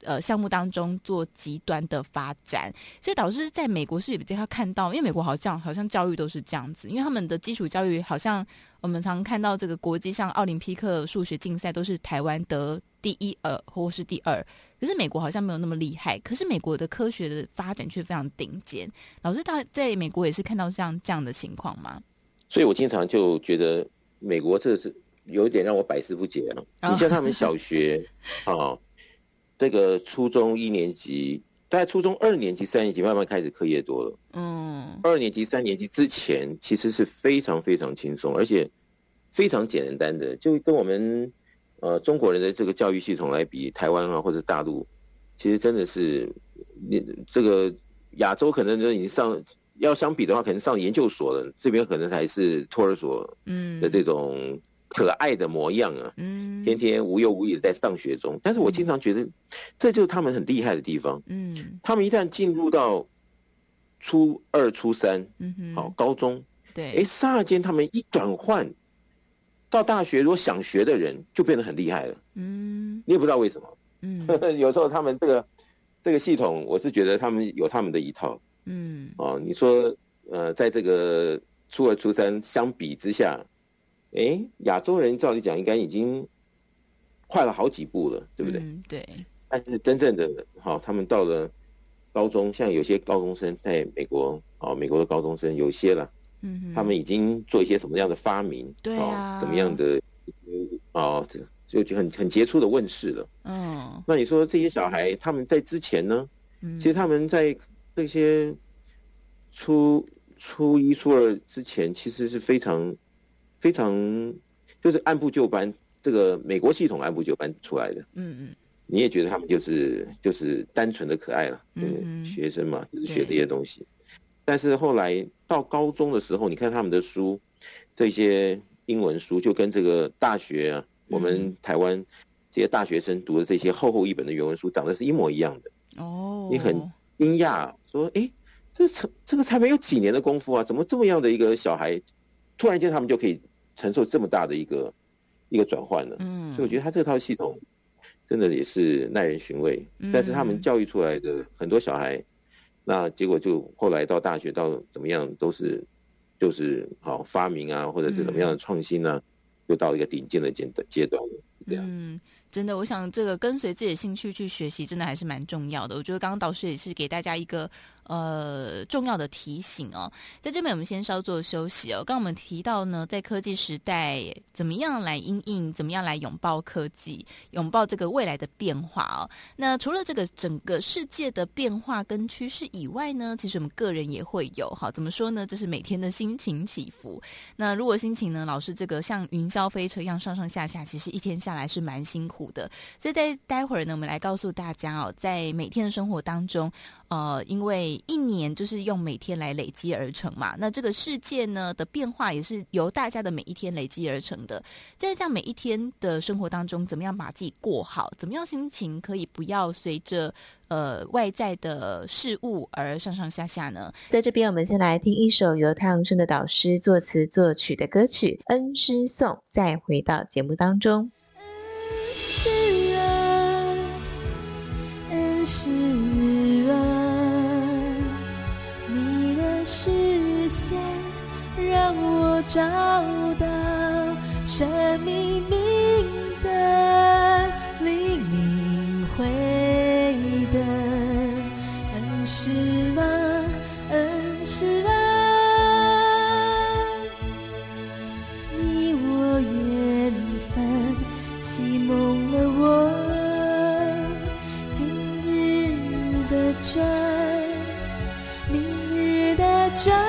呃项目当中做极端的发展。所以导师在美国是比较看到，因为美国好像好像教育都是这样子，因为他们的基础教育好像我们常看到这个国际上奥林匹克数学竞赛都是台湾得第一呃或是第二。可是美国好像没有那么厉害，可是美国的科学的发展却非常顶尖。老师，他在美国也是看到这样这样的情况吗？所以我经常就觉得美国这是有一点让我百思不解啊。Oh. 你像他们小学啊、哦，这个初中一年级，大概初中二年级、三年级慢慢开始课业多了。嗯，二年级、三年级之前其实是非常非常轻松，而且非常简单的，就跟我们。呃，中国人的这个教育系统来比台湾啊，或者大陆，其实真的是，你这个亚洲可能就你上要相比的话，可能上研究所了，这边可能还是托儿所，嗯。的这种可爱的模样啊，嗯，天天无忧无虑的在上学中。但是我经常觉得，这就是他们很厉害的地方，嗯，他们一旦进入到初二、初三，嗯哼，好，高中，对，哎，刹那间他们一转换。到大学，如果想学的人就变得很厉害了。嗯，你也不知道为什么。嗯，有时候他们这个这个系统，我是觉得他们有他们的一套。嗯，哦，你说，呃，在这个初二、初三相比之下，哎，亚洲人照理讲应该已经快了好几步了，对不对？嗯，对。但是真正的，好，哦，他们到了高中，像有些高中生在美国，哦，美国的高中生有些了。嗯，他们已经做一些什么样的发明？对啊，哦、怎么样的？哦，就就很很杰出的问世了。嗯，那你说这些小孩他们在之前呢？嗯，其实他们在这些初初一、初二之前，其实是非常非常就是按部就班，这个美国系统按部就班出来的。嗯嗯，你也觉得他们就是就是单纯的可爱了？嗯，学生嘛，就是学这些东西。但是后来到高中的时候，你看他们的书，这些英文书，就跟这个大学啊，我们台湾这些大学生读的这些厚厚一本的原文书，长得是一模一样的。哦，你很惊讶，说，哎，这这这个才没有几年的功夫啊，怎么这么样的一个小孩，突然间他们就可以承受这么大的一个一个转换了？嗯，所以我觉得他这套系统真的也是耐人寻味。但是他们教育出来的很多小孩。那结果就后来到大学到怎么样都是，就是好发明啊，或者是怎么样的创新呢、啊，就到一个顶尖的阶阶段了，这样。嗯真的，我想这个跟随自己的兴趣去学习，真的还是蛮重要的。我觉得刚刚导师也是给大家一个呃重要的提醒哦。在这边我们先稍作休息哦。刚刚我们提到呢，在科技时代，怎么样来应应，怎么样来拥抱科技，拥抱这个未来的变化哦。那除了这个整个世界的变化跟趋势以外呢，其实我们个人也会有哈。怎么说呢？就是每天的心情起伏。那如果心情呢，老是这个像云霄飞车一样上上下下，其实一天下来是蛮辛苦的，所以在待会儿呢，我们来告诉大家哦，在每天的生活当中，呃，因为一年就是用每天来累积而成嘛，那这个世界呢的变化也是由大家的每一天累积而成的。在这样每一天的生活当中，怎么样把自己过好？怎么样心情可以不要随着呃外在的事物而上上下下呢？在这边，我们先来听一首由太阳升的导师作词作曲的歌曲《恩师颂》，再回到节目当中。是找到神命明的，黎明会的，但是吗？是啊，你我缘分，启蒙了我。今日的转，明日的转。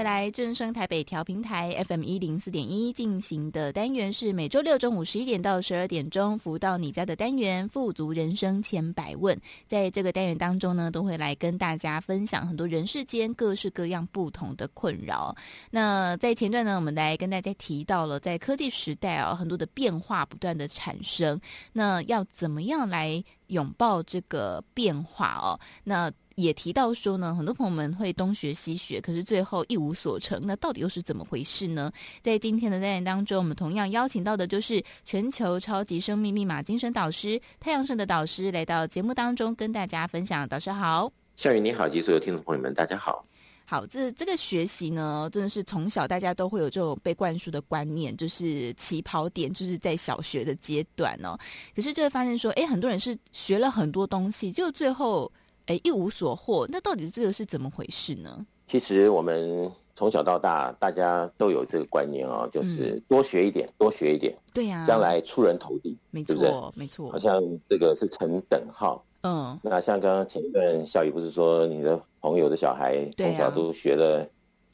回来，正声台北调频台 FM 一零四点一进行的单元是每周六中午十一点到十二点钟，服务到你家的单元《富足人生千百问》。在这个单元当中呢，都会来跟大家分享很多人世间各式各样不同的困扰。那在前段呢，我们来跟大家提到了，在科技时代啊，很多的变化不断的产生，那要怎么样来拥抱这个变化哦？那也提到说呢，很多朋友们会东学西学，可是最后一无所成。那到底又是怎么回事呢？在今天的单元当中，我们同样邀请到的就是全球超级生命密码精神导师太阳神的导师来到节目当中跟大家分享。导师好，夏雨你好，及所有听众朋友们，大家好。好，这这个学习呢，真的是从小大家都会有这种被灌输的观念，就是起跑点就是在小学的阶段哦。可是就会发现说，哎，很多人是学了很多东西，就最后。哎，一无所获，那到底这个是怎么回事呢？其实我们从小到大，大家都有这个观念啊、哦，就是多学一点，嗯、多学一点，对呀、啊，将来出人头地，没错，对不对？没错，好像这个是成等号。嗯，那像刚刚前一段小雨不是说，你的朋友的小孩从小都学了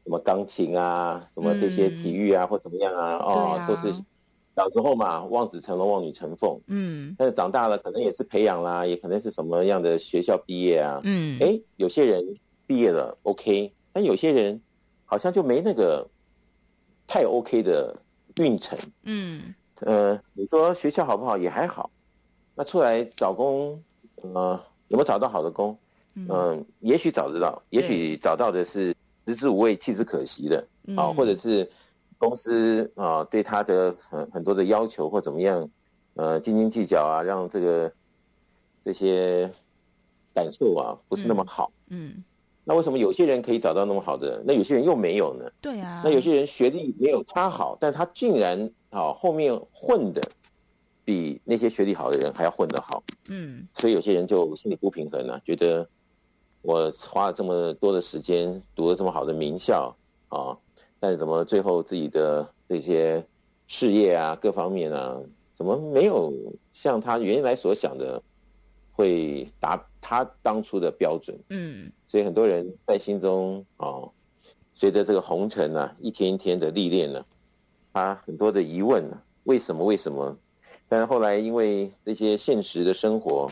什么钢琴啊，啊什么这些体育啊，嗯、或怎么样啊？哦，啊、都是。小时候嘛，望子成龙，望女成凤。嗯，但是长大了，可能也是培养啦，也可能是什么样的学校毕业啊。嗯，哎，有些人毕业了，OK，但有些人好像就没那个太 OK 的运程。嗯，呃，你说学校好不好？也还好。那出来找工，呃，有没有找到好的工？嗯、呃，也许找得到，也许找到的是食之无味，弃之可惜的。啊、嗯，或者是。公司啊，对他的很很多的要求或怎么样，呃，斤斤计较啊，让这个这些感受啊不是那么好。嗯，嗯，那为什么有些人可以找到那么好的，那有些人又没有呢？对啊。那有些人学历没有他好，但他竟然啊后面混的比那些学历好的人还要混得好。嗯。所以有些人就心里不平衡了，啊，觉得我花了这么多的时间读了这么好的名校啊。但是怎么最后自己的这些事业啊，各方面啊，怎么没有像他原来所想的会达他当初的标准。嗯，所以很多人在心中啊，随着这个红尘呢、啊，一天一天的历练呢，他很多的疑问呢，为什么？为什么？但是后来因为这些现实的生活，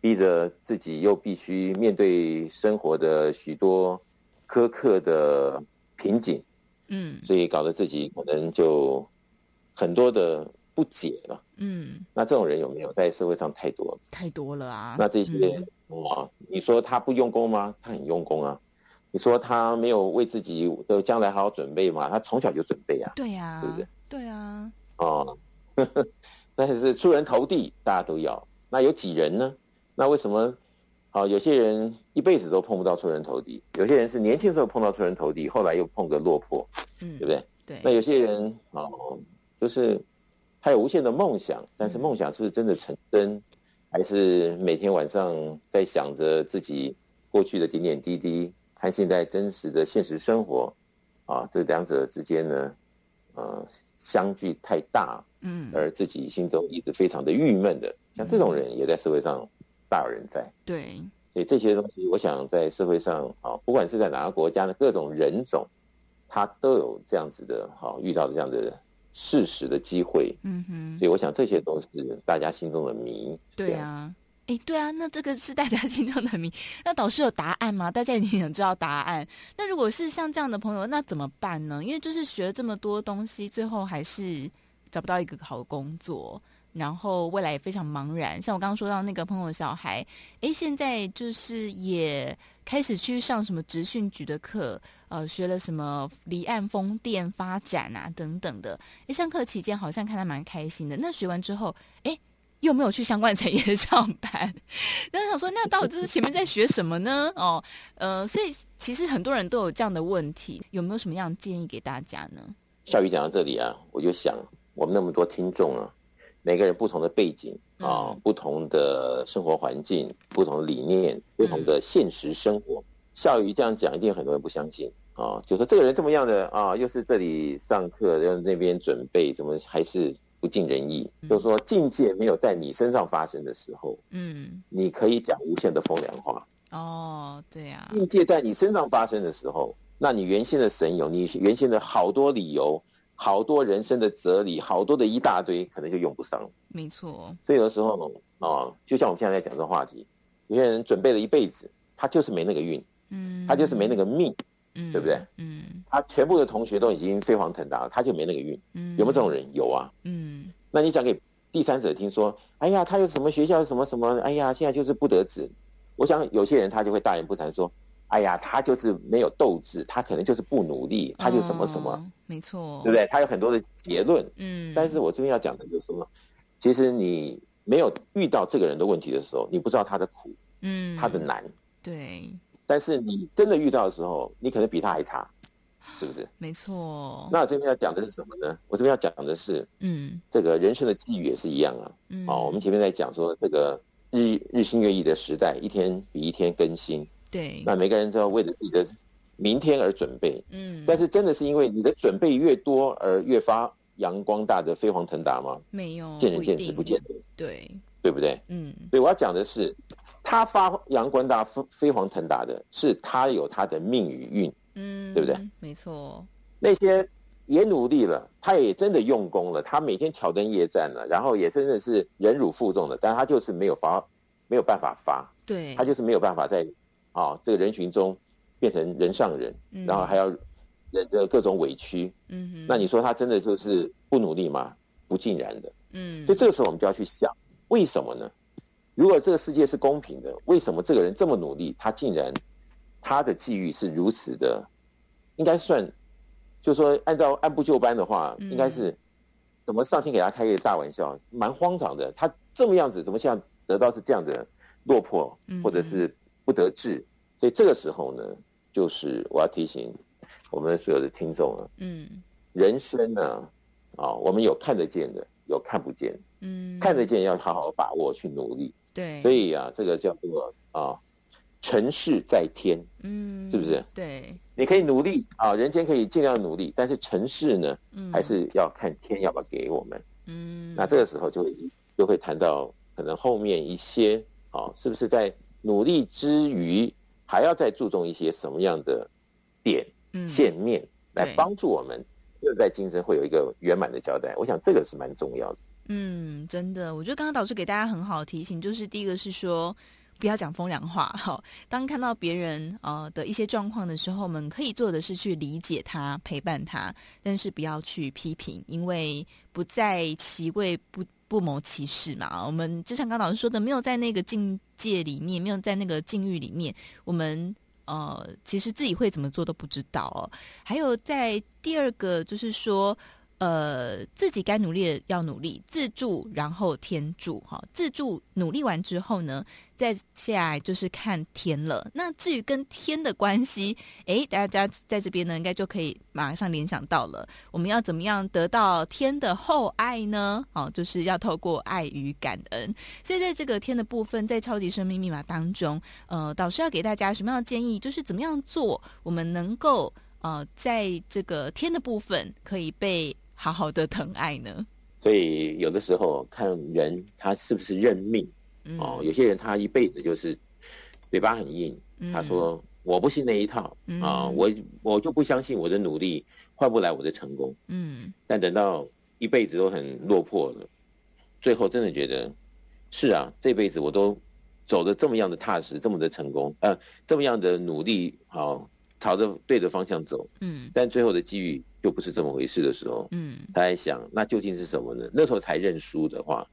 逼着自己又必须面对生活的许多苛刻的瓶颈，嗯，所以搞得自己可能就很多的不解了。嗯，那这种人有没有在社会上太多？太多了啊！那这些哇，你说他不用功吗？他很用功啊。你说他没有为自己的将来好好准备吗？他从小就准备啊。对呀，对不对？对啊。哦，但是出人头地，大家都要。那有几人呢？那为什么？好，有些人一辈子都碰不到出人头地，有些人是年轻时候碰到出人头地，后来又碰个落魄，嗯，对不对？对。那有些人哦，就是他有无限的梦想，但是梦想是不是真的成真？嗯、还是每天晚上在想着自己过去的点点滴滴，和现在真实的现实生活啊，这两者之间呢，呃，相距太大，嗯，而自己心中一直非常的郁闷的，像这种人也在社会上。大有人在，对，所以这些东西，我想在社会上啊，不管是在哪个国家的各种人种，他都有这样子的，好遇到这样的事实的机会，嗯哼，所以我想这些都是大家心中的谜。对啊，哎，对啊，那这个是大家 心中的谜。那导师有答案吗？大家一定想知道答案。那如果是像这样的朋友，那怎么办呢？因为就是学了这么多东西，最后还是找不到一个好的工作。然后未来也非常茫然，像我刚刚说到那个朋友小孩，诶，现在就是也开始去上什么职训局的课，呃，学了什么离岸风电发展啊等等的。诶，上课期间好像看他蛮开心的。那学完之后，诶，又没有去相关产业上班。然后想说，那到底这是前面在学什么呢？哦，呃，所以其实很多人都有这样的问题，有没有什么样的建议给大家呢？小雨讲到这里啊，我就想我们那么多听众啊。每个人不同的背景啊，嗯、不同的生活环境，不同的理念，不同的现实生活。孝瑜、嗯、这样讲，一定很多人不相信啊，就说这个人这么样的啊，又是这里上课，又那边准备，怎么还是不尽人意？嗯、就是说境界没有在你身上发生的时候，嗯，你可以讲无限的风凉话。哦，对呀、啊，境界在你身上发生的时候，那你原先的神勇，你原先的好多理由。好多人生的哲理，好多的一大堆，可能就用不上。没错，所以有的时候啊，就像我们现在在讲这个话题，有些人准备了一辈子，他就是没那个运，嗯，他就是没那个命，嗯，对不对？嗯，他全部的同学都已经飞黄腾达了，他就没那个运。嗯，有没有这种人？有啊。嗯，那你讲给第三者听说，哎呀，他有什么学校，什么什么，哎呀，现在就是不得志。我想有些人他就会大言不惭说。哎呀，他就是没有斗志，他可能就是不努力，他就什么什么，哦、没错，对不对？他有很多的结论，嗯。但是我这边要讲的就是说，其实你没有遇到这个人的问题的时候，你不知道他的苦，嗯，他的难，对。但是你真的遇到的时候，你可能比他还差，是不是？没错。那我这边要讲的是什么呢？我这边要讲的是，嗯，这个人生的际遇也是一样啊。嗯。哦，我们前面在讲说，这个日日新月异的时代，一天比一天更新。对，那每个人都要为了自己的明天而准备，嗯，但是真的是因为你的准备越多而越发阳光大的飞黄腾达吗？没有，见仁见智，不见得，对，对不对？嗯，所以我要讲的是，他发扬光大、飞飞黄腾达的是他有他的命与运，嗯，对不对？没错，那些也努力了，他也真的用功了，他每天挑灯夜战了，然后也真的是忍辱负重的，但他就是没有发，没有办法发，对，他就是没有办法在。啊、哦，这个人群中变成人上人，嗯、然后还要忍着各种委屈，嗯哼，那你说他真的就是不努力吗？不尽然的，嗯，所以这个时候我们就要去想，为什么呢？如果这个世界是公平的，为什么这个人这么努力，他竟然他的际遇是如此的？应该算，就是说按照按部就班的话，嗯、应该是怎么上天给他开个大玩笑，蛮荒唐的。他这么样子，怎么像得到是这样的落魄，或者是？不得志，所以这个时候呢，就是我要提醒我们所有的听众啊，嗯，人生呢，啊、哦，我们有看得见的，有看不见，嗯，看得见要好好把握去努力，对，所以啊，这个叫做啊，成事在天，嗯，是不是？对，你可以努力啊，人间可以尽量努力，但是成事呢，嗯，还是要看天要不要给我们，嗯，那这个时候就会就会谈到可能后面一些。啊，是不是在努力之余，还要再注重一些什么样的点、线、面，来帮助我们，就在今生会有一个圆满的交代。我想这个是蛮重要的。嗯，真的，我觉得刚刚导师给大家很好的提醒，就是第一个是说。不要讲风凉话哈。当看到别人呃的一些状况的时候，我们可以做的是去理解他、陪伴他，但是不要去批评，因为不在其位不不谋其事嘛。我们就像刚老师说的，没有在那个境界里面，没有在那个境遇里面，我们呃其实自己会怎么做都不知道哦。还有在第二个就是说。呃，自己该努力的要努力，自助然后天助哈。自助努力完之后呢，再下来就是看天了。那至于跟天的关系，诶，大家在这边呢，应该就可以马上联想到了。我们要怎么样得到天的厚爱呢？哦，就是要透过爱与感恩。所以在这个天的部分，在超级生命密码当中，呃，导师要给大家什么样的建议？就是怎么样做，我们能够呃，在这个天的部分可以被。好好的疼爱呢，所以有的时候看人他是不是认命、嗯、哦，有些人他一辈子就是嘴巴很硬，嗯、他说我不信那一套啊、我我就不相信我的努力换不来我的成功，嗯，但等到一辈子都很落魄了，最后真的觉得是啊，这辈子我都走的这么样的踏实，这么的成功，呃，这么样的努力，好、哦、朝着对的方向走，嗯，但最后的机遇。就不是这么回事的时候，嗯，他在想，那究竟是什么呢？那时候才认输的话，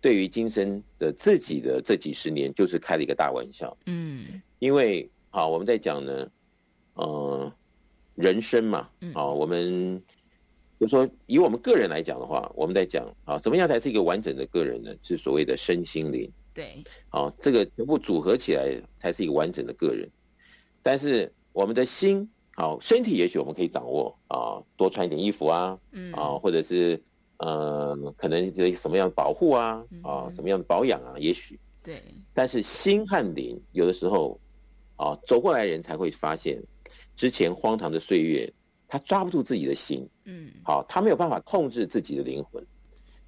对于今生的自己的这几十年，就是开了一个大玩笑，嗯，因为啊，我们在讲呢，呃，人生嘛，啊，我们就说以我们个人来讲的话，我们在讲啊，怎么样才是一个完整的个人呢？是所谓的身心灵，对，啊，这个全部组合起来才是一个完整的个人，但是我们的心。好，身体也许我们可以掌握啊，多穿一点衣服啊，嗯啊，或者是呃，可能这什么样的保护啊，啊，什么样的保养啊，也许对。但是心和灵有的时候啊，走过来人才会发现，之前荒唐的岁月，他抓不住自己的心，嗯，好，他没有办法控制自己的灵魂，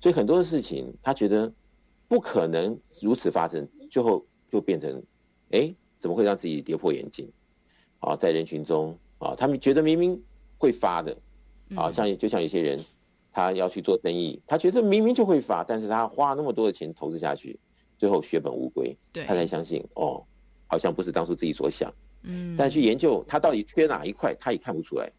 所以很多的事情他觉得不可能如此发生，最后就变成，哎，怎么会让自己跌破眼镜？啊，在人群中。啊，他们觉得明明会发的，啊，像就像有些人，他要去做生意，他觉得明明就会发，但是他花那么多的钱投资下去，最后血本无归，对，他才相信哦，好像不是当初自己所想，嗯，但去研究他到底缺哪一块，他也看不出来，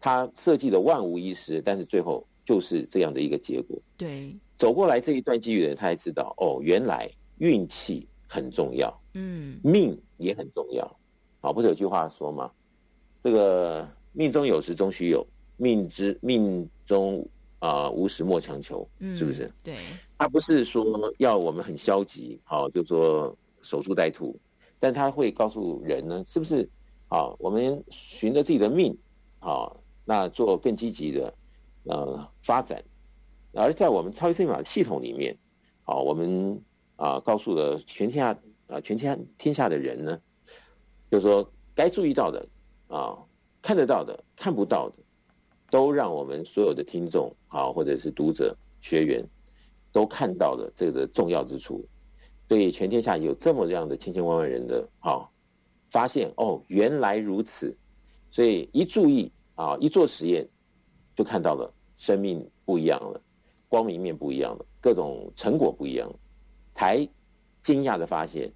他设计的万无一失，但是最后就是这样的一个结果，对，走过来这一段机遇的人，他才知道哦，原来运气很重要，嗯，命也很重要，好，不是有句话说吗？这个命中有时终须有，命之命中啊、呃、无时莫强求，是不是？对，他不是说要我们很消极，好、哦、就说守株待兔，但他会告诉人呢，是不是？啊，我们循着自己的命，啊，那做更积极的呃发展，而在我们超级生命密码系统里面，啊，我们啊告诉了全天下啊全天下天下的人呢，就是说该注意到的。啊，看得到的、看不到的，都让我们所有的听众啊，或者是读者、学员，都看到了这个重要之处。所以全天下有这么样的千千万万人的啊，发现哦，原来如此。所以一注意啊，一做实验，就看到了生命不一样了，光明面不一样了，各种成果不一样了，才惊讶的发现。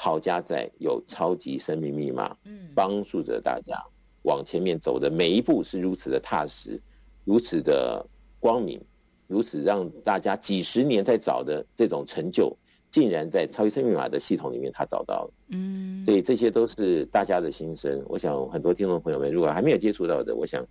好家在有超级生命密码，嗯，帮助着大家往前面走的每一步是如此的踏实，如此的光明，如此让大家几十年在找的这种成就，竟然在超级生命密码的系统里面他找到了，嗯，所以这些都是大家的心声。我想很多听众朋友们如果还没有接触到的，我想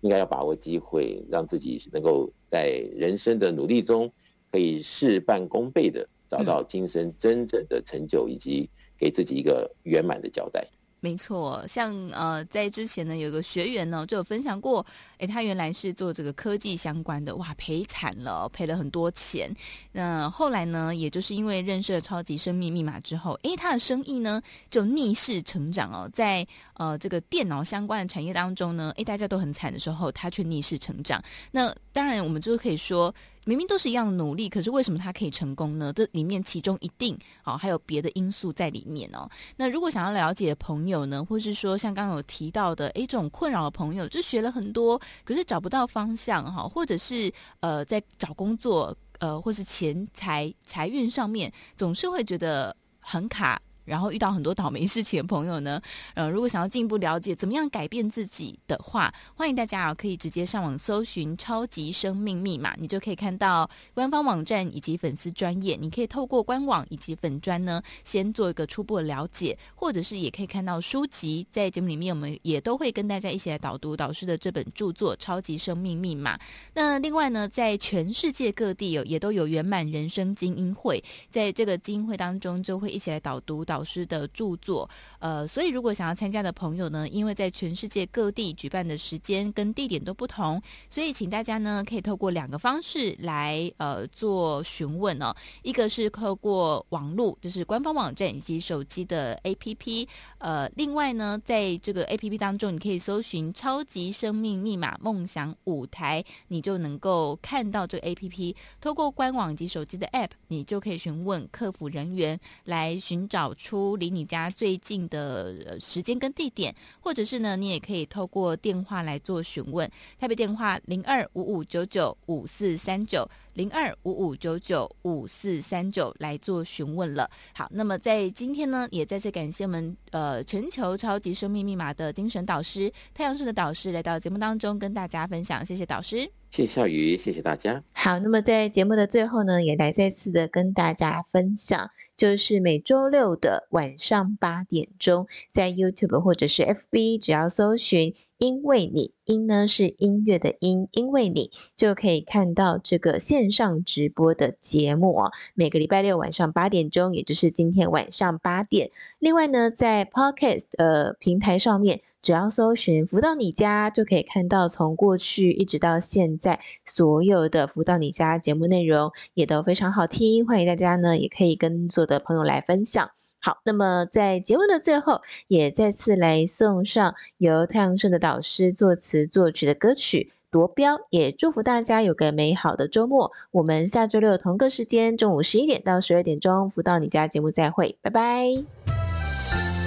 应该要把握机会，让自己能够在人生的努力中可以事半功倍的。找到今生真正的成就，以及给自己一个圆满的交代。没错，像呃，在之前呢，有个学员呢就有分享过，诶，他原来是做这个科技相关的，哇，赔惨了，赔了很多钱。那后来呢，也就是因为认识了超级生命密码之后，诶，他的生意呢就逆势成长哦，在呃这个电脑相关的产业当中呢，诶，大家都很惨的时候，他却逆势成长。那当然，我们就可以说，明明都是一样的努力，可是为什么他可以成功呢？这里面其中一定哦还有别的因素在里面哦。那如果想要了解的朋友呢，或是说像刚刚有提到的，诶，这种困扰的朋友，就学了很多，可是找不到方向哈，或者是呃在找工作呃或是钱财财运上面，总是会觉得很卡。然后遇到很多倒霉事情的朋友呢，呃，如果想要进一步了解怎么样改变自己的话，欢迎大家啊，可以直接上网搜寻“超级生命密码”，你就可以看到官方网站以及粉丝专业。你可以透过官网以及粉专呢，先做一个初步的了解，或者是也可以看到书籍。在节目里面，我们也都会跟大家一起来导读导师的这本著作《超级生命密码》。那另外呢，在全世界各地有也都有圆满人生精英会，在这个精英会当中，就会一起来导读导师的著作，呃，所以如果想要参加的朋友呢，因为在全世界各地举办的时间跟地点都不同，所以请大家呢可以透过两个方式来呃做询问哦。一个是透过网络，就是官方网站以及手机的 APP，呃，另外呢，在这个 APP 当中，你可以搜寻“超级生命密码梦想舞台”，你就能够看到这个 APP。透过官网及手机的 App，你就可以询问客服人员来寻找。出离你家最近的时间跟地点，或者是呢，你也可以透过电话来做询问。台北电话零二五五九九五四三九零二五五九九五四三九来做询问了。好，那么在今天呢，也再次感谢我们呃全球超级生命密码的精神导师太阳盛德导师来到节目当中跟大家分享，谢谢导师，谢谢笑宇，谢谢大家。好，那么在节目的最后呢，也来再次的跟大家分享。就是每周六的晚上八点钟，在 YouTube 或者是 FB，只要搜寻“因为你”，音呢是音乐的音，因为你就可以看到这个线上直播的节目哦。每个礼拜六晚上八点钟，也就是今天晚上八点。另外呢，在 Podcast 呃平台上面。只要搜寻“福到你家”，就可以看到从过去一直到现在所有的“福到你家”节目内容，也都非常好听。欢迎大家呢，也可以跟所有的朋友来分享。好，那么在节目的最后，也再次来送上由太阳盛的导师作词作曲的歌曲《夺标》，也祝福大家有个美好的周末。我们下周六同个时间，中午十一点到十二点钟，“辅导你家”节目再会，拜拜。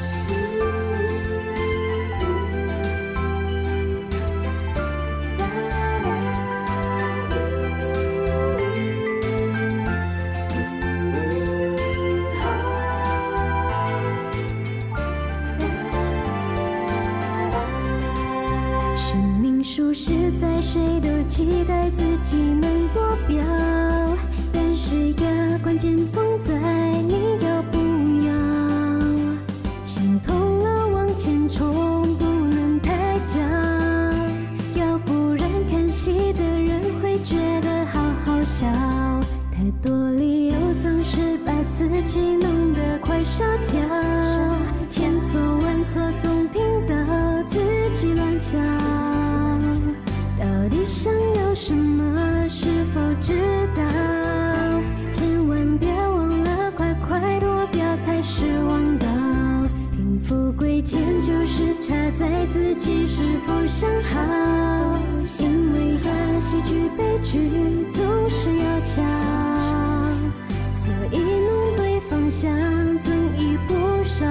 数十载，谁都期待自己能夺标，但是呀，关键总在你要不要。心痛了往前冲，不能太假，要不然看戏的人会觉得好好笑。太多理由总是把自己弄得快烧焦，千错万错总听到天就是差在自己是否想好。因为啊，喜剧悲剧总是要巧，所以弄对方向增益不少。